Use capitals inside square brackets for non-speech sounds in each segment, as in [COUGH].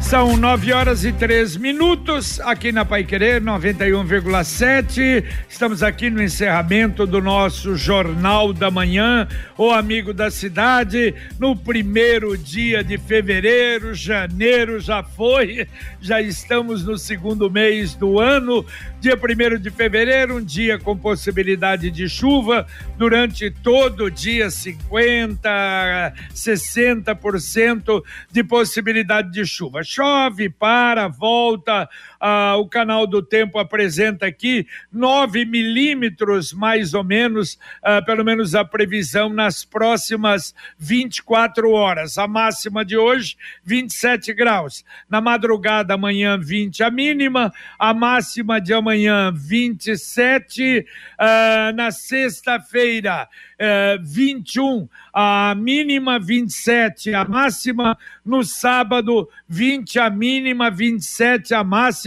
São nove horas e três minutos aqui na Pai Querer 91,7. Estamos aqui no encerramento do nosso Jornal da Manhã, o Amigo da Cidade, no primeiro dia de fevereiro. Janeiro já foi, já estamos no segundo mês do ano. Dia primeiro de fevereiro, um dia com possibilidade de chuva durante todo o dia, 50, 60% de possibilidade de chuva chove, para, volta. Ah, o canal do tempo apresenta aqui 9 milímetros, mais ou menos, ah, pelo menos a previsão nas próximas 24 horas. A máxima de hoje, 27 graus. Na madrugada, amanhã, 20 a mínima. A máxima de amanhã, 27. Ah, na sexta-feira, eh, 21. A mínima, 27. A máxima no sábado, 20 a mínima, 27 a máxima,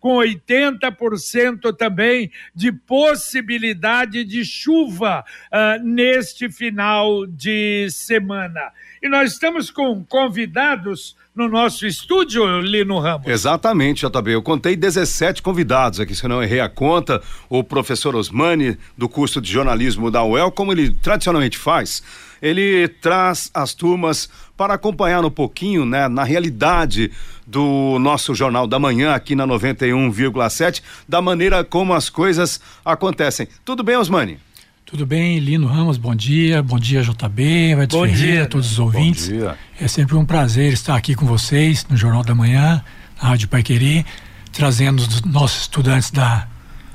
com 80% também de possibilidade de chuva uh, neste final de semana. E nós estamos com convidados no nosso estúdio, Lino Ramos. Exatamente, JB. Eu contei 17 convidados aqui, se eu não errei a conta. O professor Osmani, do curso de jornalismo da UEL, como ele tradicionalmente faz, ele traz as turmas para acompanhar um pouquinho, né, na realidade do nosso Jornal da Manhã aqui na 91,7, da maneira como as coisas acontecem. Tudo bem, Osmani? Tudo bem, Lino Ramos, bom dia, bom dia JB, Edson Bom Ferreira, dia. todos os ouvintes. Bom dia. É sempre um prazer estar aqui com vocês no Jornal da Manhã, na Rádio Pai Querer, trazendo os nossos estudantes da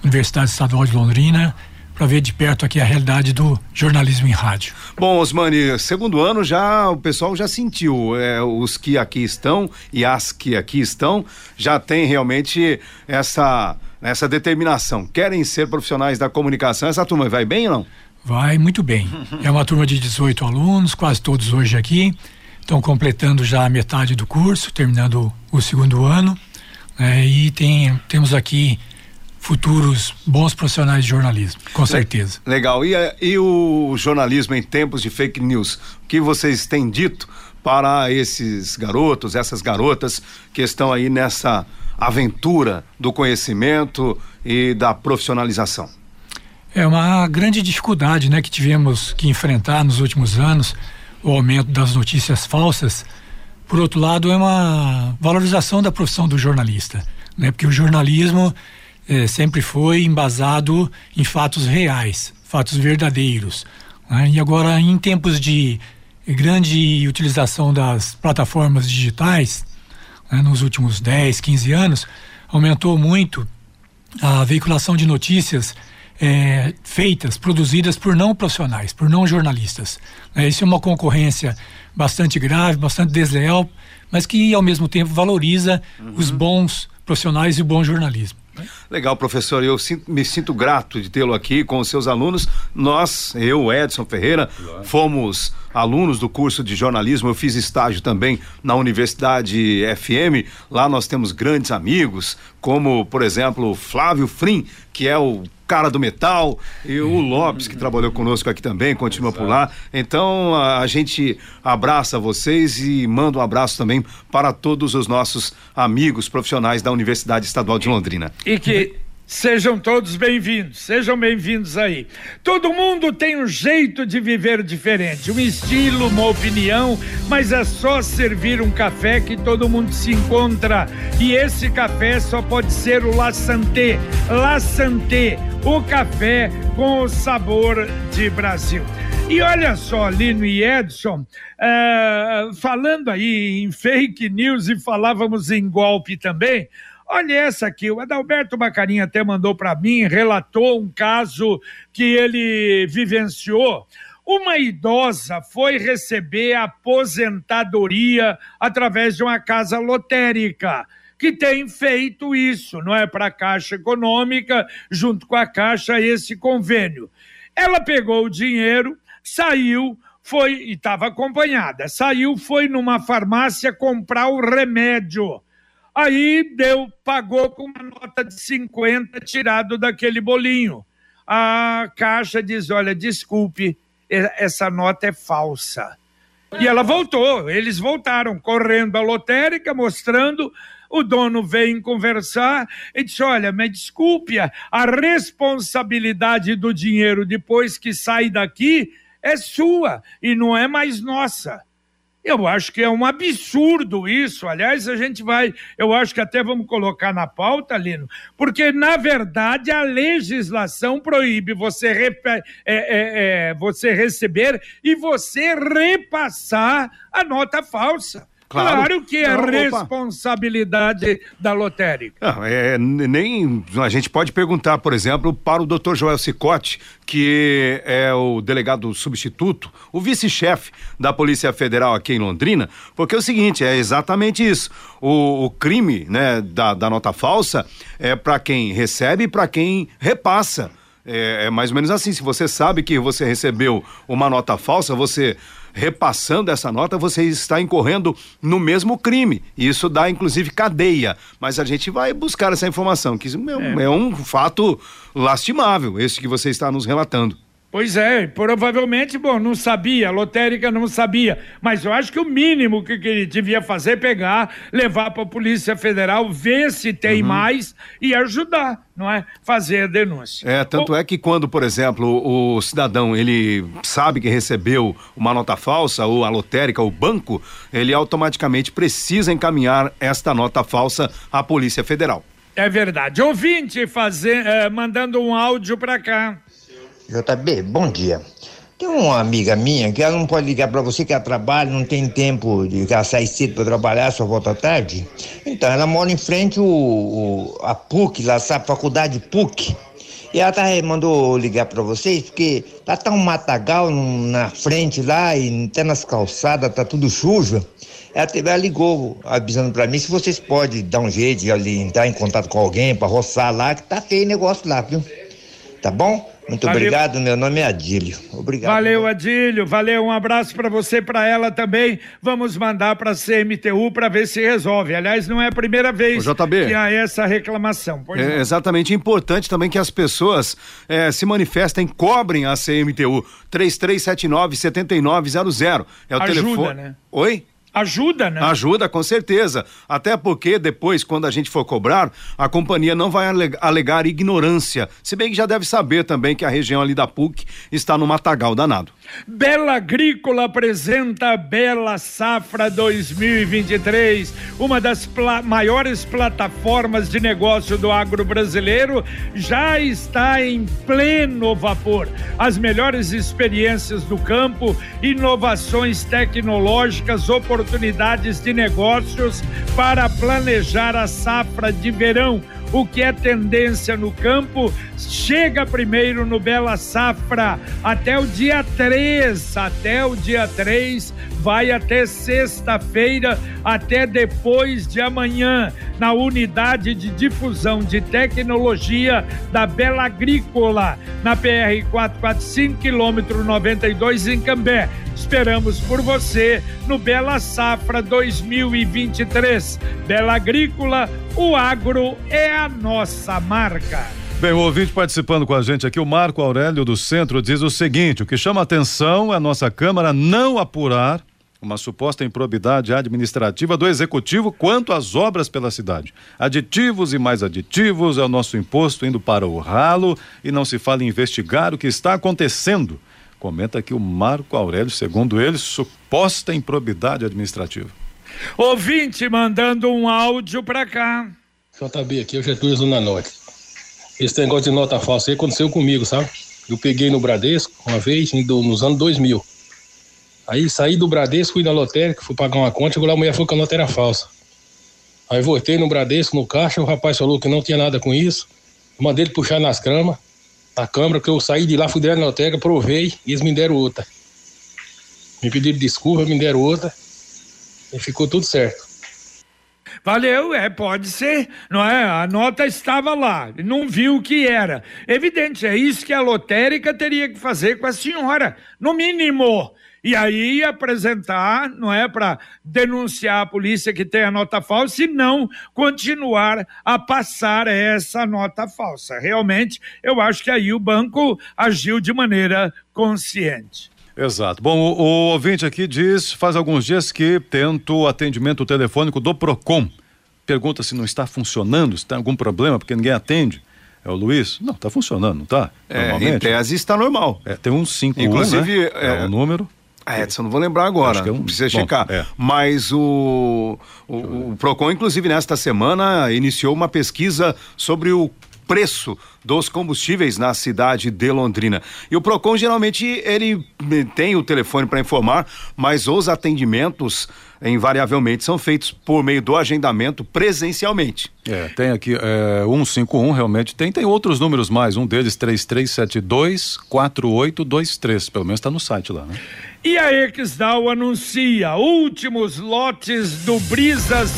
Universidade Estadual de Londrina para ver de perto aqui a realidade do jornalismo em rádio. Bom, Osmani, segundo ano já o pessoal já sentiu, é, os que aqui estão e as que aqui estão já tem realmente essa essa determinação. Querem ser profissionais da comunicação. Essa turma vai bem ou não? Vai muito bem. [LAUGHS] É uma turma de 18 alunos, quase todos hoje aqui. Estão completando já a metade do curso, terminando o segundo ano. né, e tem, temos aqui futuros bons profissionais de jornalismo, com certeza. Legal. E, eh, e o jornalismo em tempos de fake news? O que vocês têm dito para esses garotos, essas garotas que estão aí nessa aventura do conhecimento e da profissionalização? É uma grande dificuldade, né, que tivemos que enfrentar nos últimos anos, o aumento das notícias falsas. Por outro lado, é uma valorização da profissão do jornalista, né, porque o jornalismo eh, sempre foi embasado em fatos reais, fatos verdadeiros. né, e agora, em tempos de grande utilização das plataformas digitais, né, nos últimos 10, 15 anos, aumentou muito a veiculação de notícias eh, feitas, produzidas por não profissionais, por não jornalistas. Eh, isso é uma concorrência bastante grave, bastante desleal, mas que ao mesmo tempo valoriza os bons profissionais e o bom jornalismo. Legal, professor. Eu sinto- me sinto grato de tê-lo aqui com os seus alunos. Nós, eu, Edson Ferreira, fomos alunos do curso de jornalismo. Eu fiz estágio também na Universidade FM. Lá nós temos grandes amigos, como, por exemplo, Flávio Frim, que é o cara do metal, e o Lopes, que trabalhou conosco aqui também, continua por lá. Então, a, a gente abraça vocês e manda um abraço também para todos os nossos amigos profissionais da Universidade Estadual de Londrina. E que sejam todos bem-vindos, sejam bem-vindos aí. Todo mundo tem um jeito de viver diferente, um estilo, uma opinião, mas é só servir um café que todo mundo se encontra. E esse café só pode ser o La Santé. La Santé, o café com o sabor de Brasil. E olha só, Lino e Edson, eh, falando aí em fake news e falávamos em golpe também. Olha essa aqui, o Adalberto Bacarinha até mandou para mim, relatou um caso que ele vivenciou. Uma idosa foi receber aposentadoria através de uma casa lotérica que tem feito isso, não é para a Caixa Econômica, junto com a Caixa, esse convênio. Ela pegou o dinheiro, saiu, foi e estava acompanhada. Saiu, foi numa farmácia comprar o remédio. Aí deu, pagou com uma nota de 50 tirado daquele bolinho. A caixa diz: olha, desculpe, essa nota é falsa. E ela voltou, eles voltaram correndo à lotérica, mostrando. O dono veio conversar e disse: Olha, me desculpe, a responsabilidade do dinheiro depois que sai daqui é sua e não é mais nossa. Eu acho que é um absurdo isso. Aliás, a gente vai, eu acho que até vamos colocar na pauta, Lino, porque, na verdade, a legislação proíbe você, é, é, é, você receber e você repassar a nota falsa. Claro, claro que é Não, responsabilidade opa. da lotérica. Não, é, nem a gente pode perguntar, por exemplo, para o doutor Joel Cicotti, que é o delegado substituto, o vice-chefe da Polícia Federal aqui em Londrina, porque é o seguinte, é exatamente isso. O, o crime né, da, da nota falsa é para quem recebe e para quem repassa. É, é, mais ou menos assim. Se você sabe que você recebeu uma nota falsa, você repassando essa nota, você está incorrendo no mesmo crime. Isso dá, inclusive, cadeia. Mas a gente vai buscar essa informação, que é, é. é um fato lastimável, esse que você está nos relatando. Pois é, provavelmente, bom, não sabia, a lotérica não sabia, mas eu acho que o mínimo que, que ele devia fazer é pegar, levar para a Polícia Federal, ver se tem uhum. mais e ajudar, não é? Fazer a denúncia. É, tanto o... é que quando, por exemplo, o cidadão, ele sabe que recebeu uma nota falsa, ou a lotérica, o banco, ele automaticamente precisa encaminhar esta nota falsa à Polícia Federal. É verdade. Ouvinte fazer, eh, mandando um áudio para cá. JB, bom dia. Tem uma amiga minha que ela não pode ligar para você que ela trabalha, não tem tempo de ela sair cedo para trabalhar, só volta tarde. Então, ela mora em frente o, o a PUC, lá sabe, faculdade PUC. E ela tá, mandou ligar para vocês, porque tá um matagal na frente lá, e até nas calçadas, tá tudo sujo. Ela, ela ligou avisando para mim se vocês podem dar um jeito de ali, entrar em contato com alguém para roçar lá, que tá feio o negócio lá, viu? Tá bom? Muito valeu. obrigado, meu nome é Adílio. Obrigado. Valeu, Adílio. Valeu, um abraço para você, para ela também. Vamos mandar para a CMTU para ver se resolve. Aliás, não é a primeira vez que há essa reclamação. Pois é exatamente importante também que as pessoas é, se manifestem, cobrem a CMTU 3379 7900. É o Ajuda, telefone. Né? Oi? Ajuda, né? Ajuda, com certeza. Até porque depois, quando a gente for cobrar, a companhia não vai alegar ignorância. Se bem que já deve saber também que a região ali da PUC está no matagal danado. Bela Agrícola apresenta Bela Safra 2023, uma das pla maiores plataformas de negócio do agro brasileiro, já está em pleno vapor. As melhores experiências do campo, inovações tecnológicas, oportunidades de negócios para planejar a safra de verão o que é tendência no campo, chega primeiro no Bela Safra. Até o dia 3, até o dia 3, vai até sexta-feira, até depois de amanhã, na unidade de difusão de tecnologia da Bela Agrícola, na PR 445, quilômetro 92 em Cambé. Esperamos por você no Bela Safra 2023. Bela Agrícola, o agro é a nossa marca. Bem, o ouvinte participando com a gente aqui, o Marco Aurélio do Centro, diz o seguinte: o que chama atenção é a nossa Câmara não apurar uma suposta improbidade administrativa do executivo quanto às obras pela cidade. Aditivos e mais aditivos é o nosso imposto indo para o ralo e não se fala em investigar o que está acontecendo. Comenta aqui o Marco Aurélio, segundo ele, suposta improbidade administrativa. Ouvinte mandando um áudio para cá. JB, aqui é o Getúlio Zona Norte. Esse negócio de nota falsa aí aconteceu comigo, sabe? Eu peguei no Bradesco uma vez, nos anos 2000. Aí saí do Bradesco, fui na lotérica, fui pagar uma conta, chegou lá a mulher falou que a nota era falsa. Aí voltei no Bradesco, no caixa, o rapaz falou que não tinha nada com isso. mandei ele puxar nas camas, na câmara, que eu saí de lá, fui direto na lotérica, provei e eles me deram outra. Me pediram desculpa, me deram outra. E ficou tudo certo. Valeu, é, pode ser, não é? A nota estava lá, não viu o que era. Evidente, é isso que a lotérica teria que fazer com a senhora, no mínimo. E aí apresentar, não é, para denunciar a polícia que tem a nota falsa e não continuar a passar essa nota falsa. Realmente, eu acho que aí o banco agiu de maneira consciente. Exato. Bom, o, o ouvinte aqui diz, faz alguns dias que tento o atendimento telefônico do Procon. Pergunta se não está funcionando, se tem algum problema, porque ninguém atende. É o Luiz? Não, está funcionando, não está? É, em tese está normal. É, tem um 5 Inclusive, né? é, é o número. Ah, Edson, não vou lembrar agora, é um... precisa Bom, checar. É. Mas o, o, o PROCON, inclusive, nesta semana, iniciou uma pesquisa sobre o preço dos combustíveis na cidade de Londrina. E o Procon geralmente ele tem o telefone para informar, mas os atendimentos invariavelmente são feitos por meio do agendamento presencialmente. É, tem aqui é, 151 realmente tem, tem outros números mais, um deles 3372 4823, pelo menos está no site lá, né? E a Exdal anuncia últimos lotes do Brisas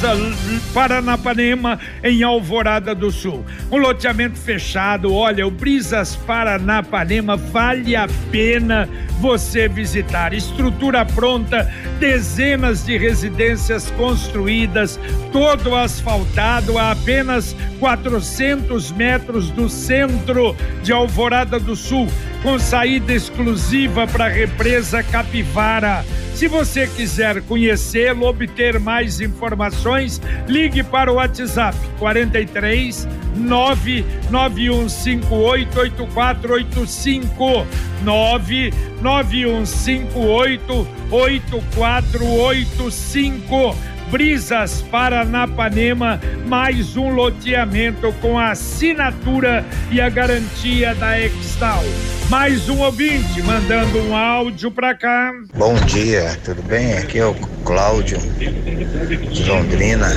Paranapanema em Alvorada do Sul. Um loteamento fechado, olha, o Brisas Paranapanema vale a pena você visitar. Estrutura pronta, dezenas de residências construídas, todo asfaltado a apenas 400 metros do centro de Alvorada do Sul com saída exclusiva para a represa Capivara. Se você quiser conhecê-lo, obter mais informações, ligue para o WhatsApp 43 99158 8485 99158 8485 Brisas Paranapanema, mais um loteamento com a assinatura e a garantia da Extal. Mais um ouvinte mandando um áudio para cá. Bom dia, tudo bem? Aqui é o Cláudio de Londrina,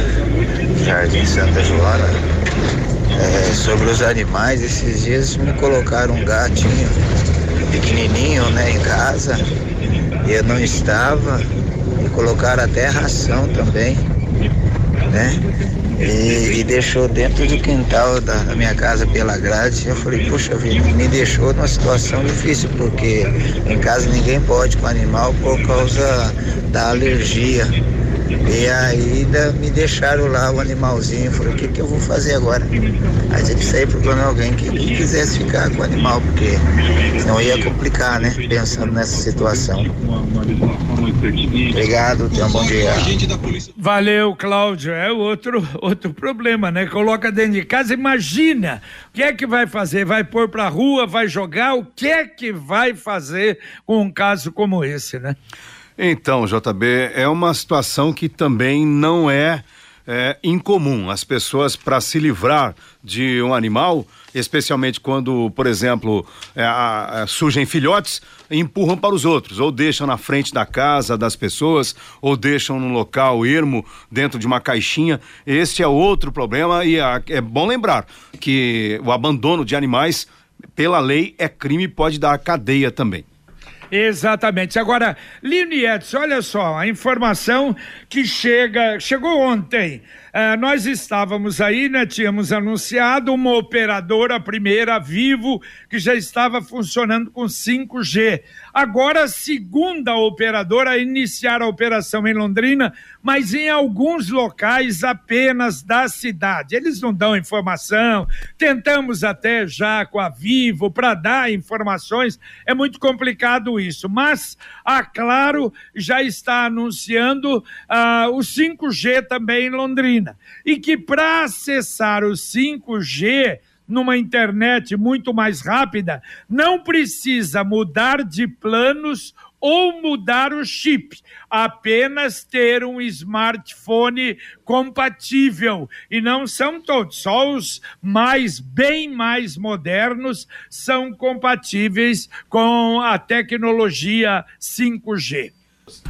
Jardim Santa Joana. É, sobre os animais, esses dias me colocaram um gatinho pequenininho, né, em casa. E eu não estava colocaram até ração também, né? E, e, deixou dentro do quintal da, da, minha casa pela grade. Eu falei, puxa vida, me deixou numa situação difícil, porque em casa ninguém pode com animal por causa da alergia. E aí me deixaram lá o animalzinho. Falei, o que, que eu vou fazer agora? Aí tive sair procurando alguém que, que quisesse ficar com o animal, porque senão ia complicar, né? Pensando nessa situação. Obrigado, tenha um bom dia. Valeu, Cláudio. É outro, outro problema, né? Coloca dentro de casa, imagina o que é que vai fazer? Vai pôr pra rua, vai jogar? O que é que vai fazer com um caso como esse, né? Então, JB, é uma situação que também não é, é incomum. As pessoas, para se livrar de um animal, especialmente quando, por exemplo, é, a, a, surgem filhotes, empurram para os outros, ou deixam na frente da casa das pessoas, ou deixam num local ermo, dentro de uma caixinha. Este é outro problema e a, é bom lembrar que o abandono de animais, pela lei, é crime e pode dar cadeia também. Exatamente. Agora, Lino Edson, olha só, a informação que chega, chegou ontem. Uh, nós estávamos aí, né? Tínhamos anunciado uma operadora primeira, Vivo, que já estava funcionando com 5G. Agora, a segunda operadora a iniciar a operação em Londrina, mas em alguns locais apenas da cidade. Eles não dão informação. Tentamos até já com a Vivo para dar informações. É muito complicado isso. Mas a Claro já está anunciando uh, o 5G também em Londrina. E que para acessar o 5G numa internet muito mais rápida, não precisa mudar de planos ou mudar o chip, apenas ter um smartphone compatível. E não são todos, só os mais, bem mais modernos são compatíveis com a tecnologia 5G.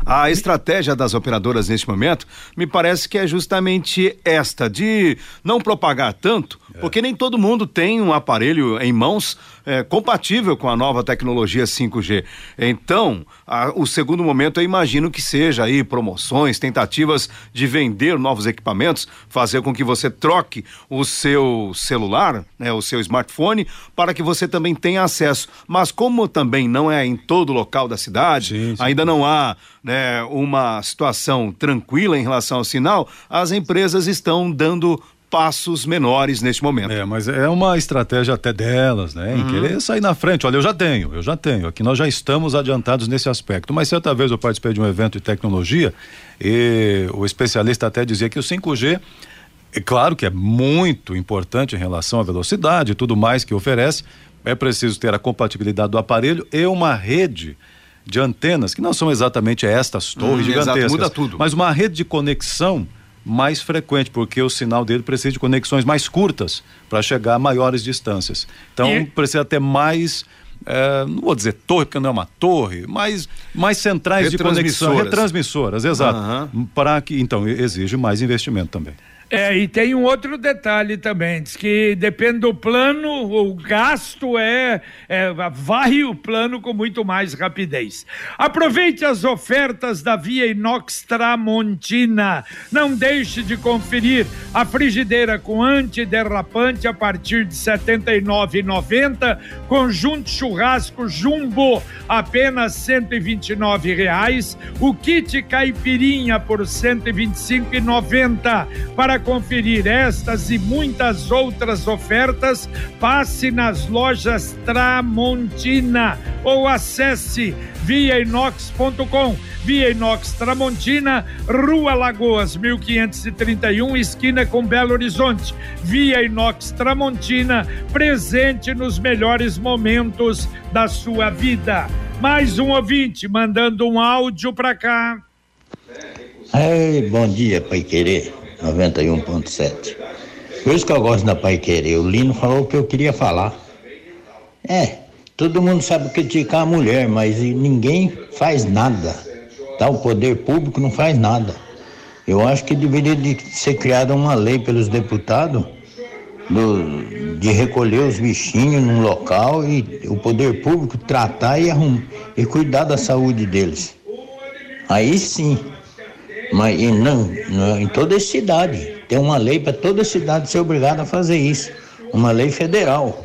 A estratégia das operadoras neste momento me parece que é justamente esta, de não propagar tanto, é. porque nem todo mundo tem um aparelho em mãos é, compatível com a nova tecnologia 5G. Então, a, o segundo momento eu imagino que seja aí promoções, tentativas de vender novos equipamentos, fazer com que você troque o seu celular, né, o seu smartphone, para que você também tenha acesso. Mas como também não é em todo local da cidade, sim, sim. ainda não há né, uma situação tranquila em relação ao sinal, as empresas estão dando passos menores neste momento. É, mas é uma estratégia até delas, né? Em uhum. querer sair na frente. Olha, eu já tenho, eu já tenho. Aqui nós já estamos adiantados nesse aspecto. Mas certa vez eu participei de um evento de tecnologia e o especialista até dizia que o 5G é claro que é muito importante em relação à velocidade e tudo mais que oferece. É preciso ter a compatibilidade do aparelho e uma rede de antenas, que não são exatamente estas torres hum, gigantescas, exato, muda tudo. mas uma rede de conexão mais frequente, porque o sinal dele precisa de conexões mais curtas para chegar a maiores distâncias. Então e... precisa ter mais é, não vou dizer torre, porque não é uma torre, mas mais centrais de conexão, retransmissoras, exato. Uhum. Para que, então, exige mais investimento também. É, e tem um outro detalhe também, diz que depende do plano, o gasto é, é varre o plano com muito mais rapidez. Aproveite as ofertas da Via Inox Tramontina. Não deixe de conferir a frigideira com antiderrapante a partir de R$ 79,90, conjunto churrasco jumbo apenas 129 reais, o kit caipirinha por R$ 125,90 para para conferir estas e muitas outras ofertas, passe nas lojas Tramontina ou acesse viainox.com. Via Inox Tramontina, Rua Lagoas, 1531, esquina com Belo Horizonte. Via Inox Tramontina, presente nos melhores momentos da sua vida. Mais um ouvinte mandando um áudio para cá. Ei, bom dia, Pai Querer. 91.7. Por isso que eu gosto da Pai Querer. O Lino falou o que eu queria falar. É, todo mundo sabe criticar a mulher, mas ninguém faz nada. Tá? O poder público não faz nada. Eu acho que deveria de ser criada uma lei pelos deputados do, de recolher os bichinhos num local e o poder público tratar e, arrum, e cuidar da saúde deles. Aí sim, mas e não, não, em toda a cidade. Tem uma lei para toda a cidade ser obrigada a fazer isso. Uma lei federal.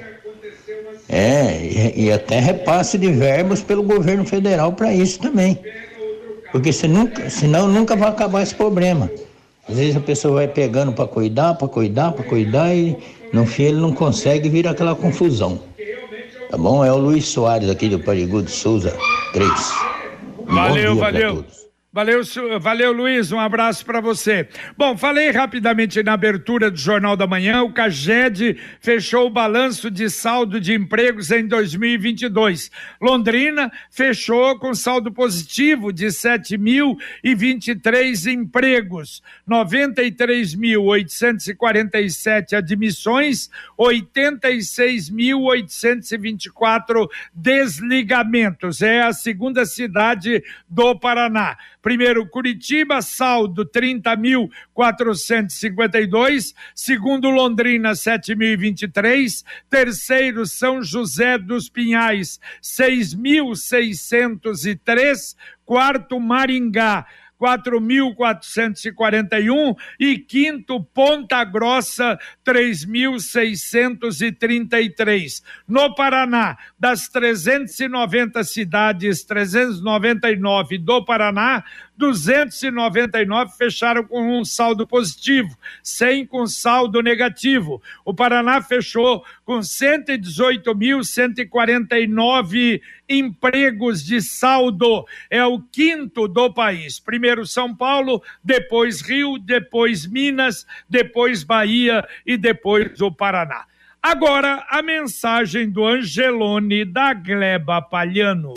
É, e, e até repasse de verbos pelo governo federal para isso também. Porque se nunca, senão nunca vai acabar esse problema. Às vezes a pessoa vai pegando para cuidar, para cuidar, para cuidar e no fim ele não consegue vir aquela confusão. Tá bom? É o Luiz Soares aqui do Parigudo Souza 3. Um valeu, valeu. Valeu, valeu, Luiz. Um abraço para você. Bom, falei rapidamente na abertura do Jornal da Manhã. O Caged fechou o balanço de saldo de empregos em 2022. Londrina fechou com saldo positivo de 7.023 empregos, 93.847 admissões, 86.824 desligamentos. É a segunda cidade do Paraná. Primeiro, Curitiba, saldo 30.452. Segundo, Londrina, 7.023. Terceiro, São José dos Pinhais, 6.603. Quarto, Maringá, 4.441 e quinto Ponta Grossa 3.633. No Paraná, das 390 cidades, 399 do Paraná, 299 fecharam com um saldo positivo, 100 com saldo negativo. O Paraná fechou com 118.149 empregos de saldo. É o quinto do país. Primeiro São Paulo, depois Rio, depois Minas, depois Bahia e depois o Paraná. Agora a mensagem do Angelone da Gleba Palhano.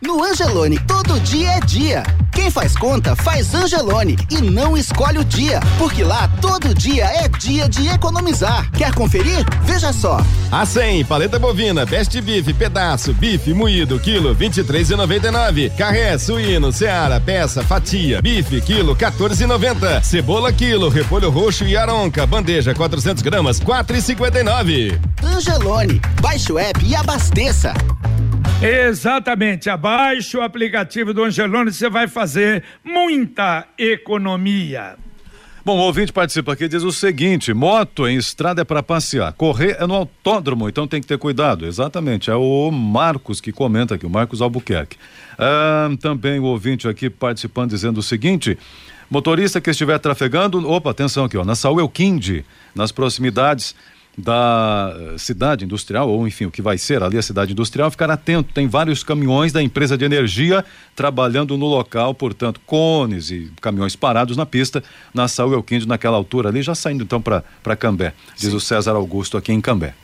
No Angelone, todo dia é dia. Quem faz conta, faz Angelone e não escolhe o dia, porque lá todo dia é dia de economizar. Quer conferir? Veja só. A 100, paleta bovina, best beef, pedaço, bife moído, quilo 23,99. Carré, suíno, seara, peça, fatia, bife, quilo 14,90. Cebola, quilo, repolho roxo e aronca, bandeja 400 gramas, 4,59. Angelone, baixe o app e abasteça. Exatamente, abaixe o aplicativo do Angelone, você vai fazer muita economia. Bom, o ouvinte participa aqui diz o seguinte: moto em estrada é para passear, correr é no autódromo, então tem que ter cuidado. Exatamente, é o Marcos que comenta aqui, o Marcos Albuquerque. Ah, também o ouvinte aqui participando dizendo o seguinte: motorista que estiver trafegando, opa, atenção aqui, ó, na Saúl Elquinde, nas proximidades da eh, cidade industrial, ou enfim, o que vai ser ali a cidade industrial, ficar atento. Tem vários caminhões da empresa de energia trabalhando no local, portanto, cones e caminhões parados na pista, na Saúl Elquinde, naquela altura ali, já saindo então para Cambé, diz o César Augusto aqui em Cambé.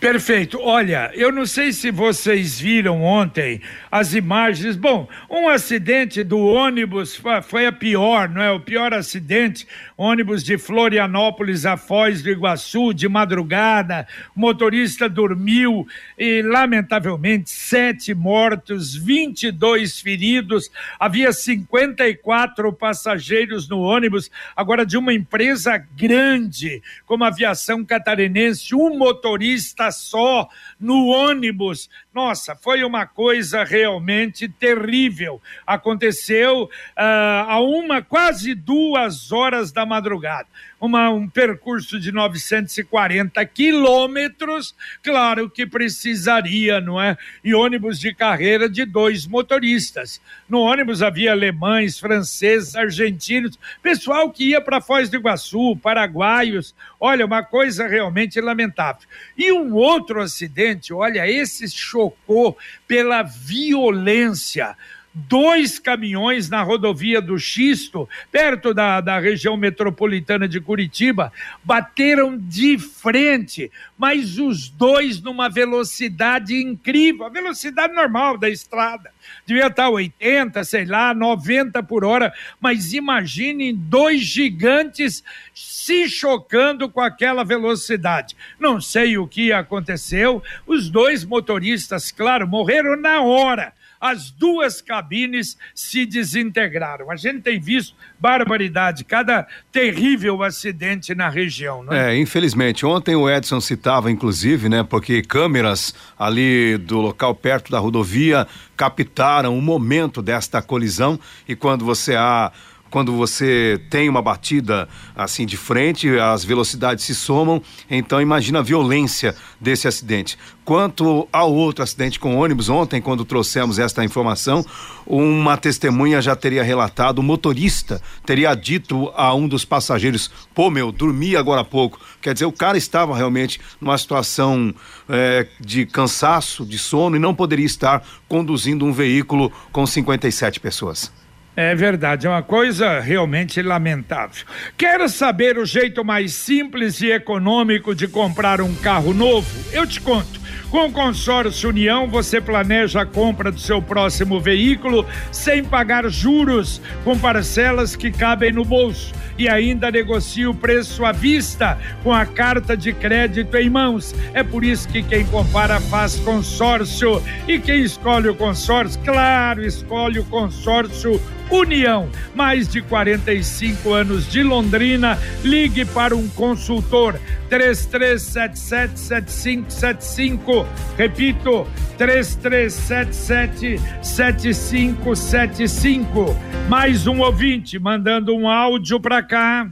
Perfeito. Olha, eu não sei se vocês viram ontem as imagens. Bom, um acidente do ônibus foi a pior, não é? O pior acidente. Ônibus de Florianópolis a Foz do Iguaçu, de madrugada. O motorista dormiu e, lamentavelmente, sete mortos, 22 feridos. Havia 54 passageiros no ônibus. Agora, de uma empresa grande, como a Aviação Catarinense, um motorista só no ônibus. Nossa, foi uma coisa realmente terrível. Aconteceu uh, a uma, quase duas horas da madrugada. Uma, um percurso de 940 quilômetros, claro que precisaria, não é? E ônibus de carreira de dois motoristas. No ônibus havia alemães, franceses, argentinos, pessoal que ia para Foz do Iguaçu, paraguaios. Olha, uma coisa realmente lamentável. E um outro acidente, olha, esse chocou pela violência dois caminhões na rodovia do Xisto, perto da, da região metropolitana de Curitiba, bateram de frente, mas os dois numa velocidade incrível, a velocidade normal da estrada. Devia estar 80, sei lá, 90 por hora, mas imaginem dois gigantes se chocando com aquela velocidade. Não sei o que aconteceu, os dois motoristas, claro, morreram na hora as duas cabines se desintegraram. A gente tem visto barbaridade, cada terrível acidente na região, não é? É, infelizmente. Ontem o Edson citava, inclusive, né, porque câmeras ali do local perto da rodovia captaram o momento desta colisão e quando você há quando você tem uma batida assim de frente, as velocidades se somam, então imagina a violência desse acidente. Quanto ao outro acidente com ônibus, ontem, quando trouxemos esta informação, uma testemunha já teria relatado, o motorista teria dito a um dos passageiros: pô, meu, dormi agora há pouco. Quer dizer, o cara estava realmente numa situação é, de cansaço, de sono e não poderia estar conduzindo um veículo com 57 pessoas. É verdade, é uma coisa realmente lamentável. Quer saber o jeito mais simples e econômico de comprar um carro novo? Eu te conto. Com o consórcio União, você planeja a compra do seu próximo veículo sem pagar juros, com parcelas que cabem no bolso e ainda negocia o preço à vista com a carta de crédito em mãos. É por isso que quem compara faz consórcio e quem escolhe o consórcio, claro, escolhe o consórcio União, mais de 45 anos de Londrina. Ligue para um consultor 33777575. Repito, 33777575. Mais um ouvinte mandando um áudio para cá.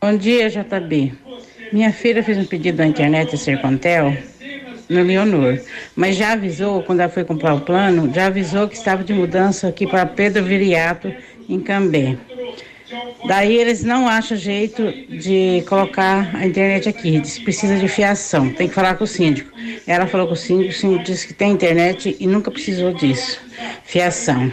Bom dia, JB. Minha filha fez um pedido na internet Sercontel no Leonor, mas já avisou, quando ela foi comprar o plano, já avisou que estava de mudança aqui para Pedro Viriato, em Cambé. Daí eles não acham jeito de colocar a internet aqui, diz que precisa de fiação, tem que falar com o síndico. Ela falou com o síndico, o síndico disse que tem internet e nunca precisou disso, fiação.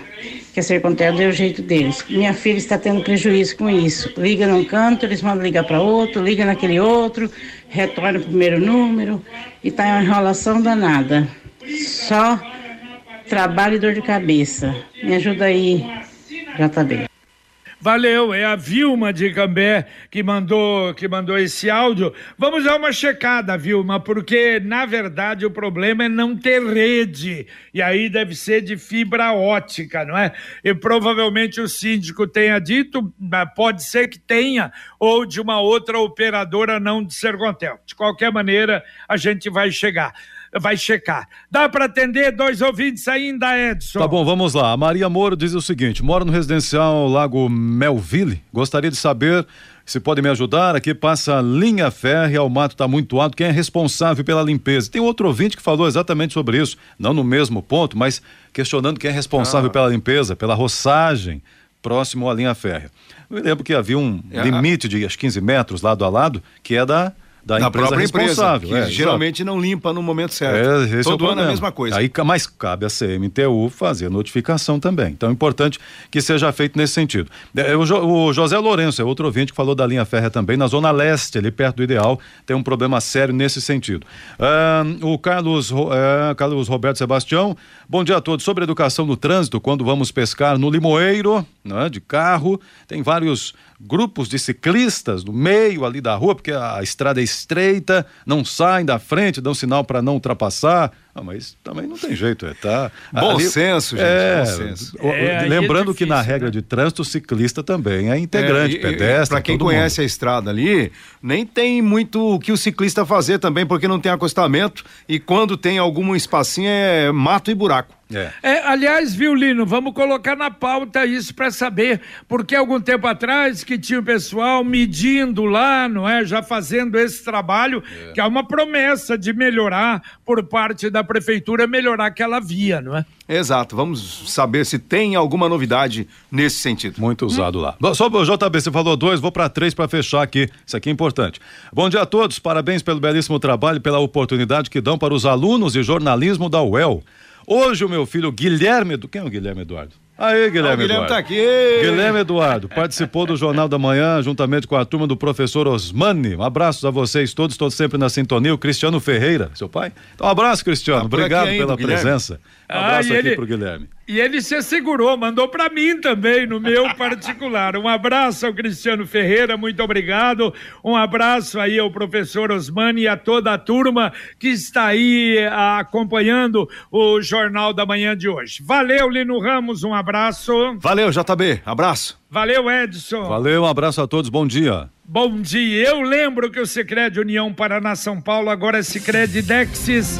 Que a Sercontel deu o jeito deles. Minha filha está tendo prejuízo com isso. Liga num canto, eles mandam ligar para outro, liga naquele outro, retorna o primeiro número e está uma enrolação danada. Só trabalho e dor de cabeça. Me ajuda aí, JB. Valeu, é a Vilma de Cambé que mandou, que mandou esse áudio. Vamos dar uma checada, Vilma, porque na verdade o problema é não ter rede. E aí deve ser de fibra ótica, não é? E provavelmente o síndico tenha dito, pode ser que tenha, ou de uma outra operadora não de Sergontel. De qualquer maneira, a gente vai chegar vai checar. Dá para atender dois ouvintes ainda, Edson? Tá bom, vamos lá. A Maria Moro diz o seguinte: moro no residencial Lago Melville. Gostaria de saber se pode me ajudar. Aqui passa linha férrea, o mato está muito alto. Quem é responsável pela limpeza? Tem outro ouvinte que falou exatamente sobre isso, não no mesmo ponto, mas questionando quem é responsável ah. pela limpeza, pela roçagem próximo à linha férrea. Eu me lembro que havia um é. limite de 15 metros lado a lado, que é da da, da empresa própria responsável. Empresa, é, geralmente exato. não limpa no momento certo. É, Todo é ano é a mesma coisa. Aí, mas cabe a CMTU fazer notificação também. Então é importante que seja feito nesse sentido. É, o, jo, o José Lourenço é outro ouvinte que falou da linha férrea também, na Zona Leste, ali perto do Ideal, tem um problema sério nesse sentido. Ah, o Carlos, é, Carlos Roberto Sebastião, bom dia a todos. Sobre educação no trânsito, quando vamos pescar no Limoeiro, né, de carro, tem vários grupos de ciclistas no meio ali da rua, porque a estrada é estreita, não saem da frente, dão sinal para não ultrapassar. Ah, mas também não tem jeito, é tá. Bom ali, senso, gente. É, bom senso. É, lembrando é difícil, que na regra né? de trânsito, o ciclista também é integrante, é, pedestre. Para quem conhece mundo. a estrada ali, nem tem muito o que o ciclista fazer também, porque não tem acostamento e quando tem algum espacinho é mato e buraco. É. é. aliás, Violino, vamos colocar na pauta isso para saber, porque algum tempo atrás que tinha o pessoal medindo lá, não é, já fazendo esse trabalho, é. que é uma promessa de melhorar por parte da prefeitura, melhorar aquela via, não é? Exato, vamos saber se tem alguma novidade nesse sentido. Muito usado hum. lá. Só o JB, você falou dois, vou para três para fechar aqui. Isso aqui é importante. Bom dia a todos, parabéns pelo belíssimo trabalho e pela oportunidade que dão para os alunos de jornalismo da UEL. Hoje o meu filho Guilherme, quem é o Guilherme Eduardo? Aí, Guilherme, ah, Guilherme Eduardo. tá aqui. Guilherme Eduardo participou do Jornal da Manhã juntamente com a turma do professor Osmani. Um abraço a vocês todos, estou sempre na sintonia. O Cristiano Ferreira, seu pai. Então, um abraço, Cristiano. Tá Obrigado pela presença. Um abraço ah, aqui ele... pro Guilherme. E ele se assegurou, mandou para mim também, no meu [LAUGHS] particular. Um abraço ao Cristiano Ferreira, muito obrigado. Um abraço aí ao professor Osmani e a toda a turma que está aí acompanhando o Jornal da Manhã de hoje. Valeu, Lino Ramos, um abraço. Valeu, JB, abraço. Valeu, Edson. Valeu, um abraço a todos, bom dia. Bom dia. Eu lembro que o Sicredi União Paraná São Paulo agora é Sicredi Dexis.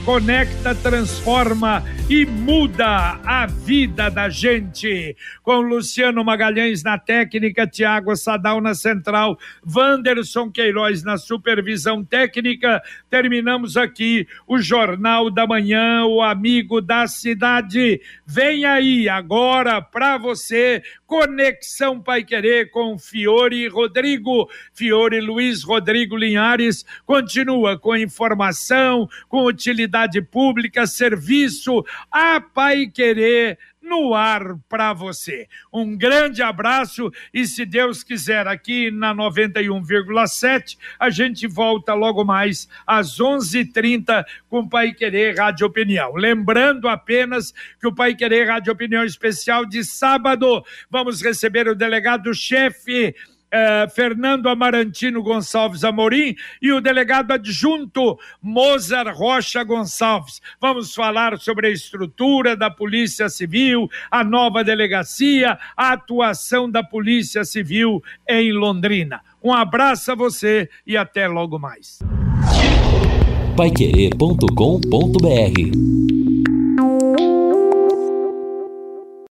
conecta, transforma e muda a vida da gente. Com Luciano Magalhães na técnica, Tiago Sadal na central, Wanderson Queiroz na supervisão técnica. Terminamos aqui o Jornal da Manhã, o amigo da cidade. Vem aí agora para você, Conexão Pai Querer com Fiore Rodrigo. Fiore Luiz Rodrigo Linhares continua com informação, com utilidade pública, serviço a Pai Querer no ar para você. Um grande abraço e se Deus quiser aqui na 91,7 a gente volta logo mais às 11:30 com Pai Querer Rádio Opinião. Lembrando apenas que o Pai Querer Rádio Opinião especial de sábado vamos receber o delegado chefe eh, Fernando Amarantino Gonçalves Amorim e o delegado adjunto Mozart Rocha Gonçalves. Vamos falar sobre a estrutura da Polícia Civil, a nova delegacia, a atuação da Polícia Civil em Londrina. Um abraço a você e até logo mais. Paiquerê.com.br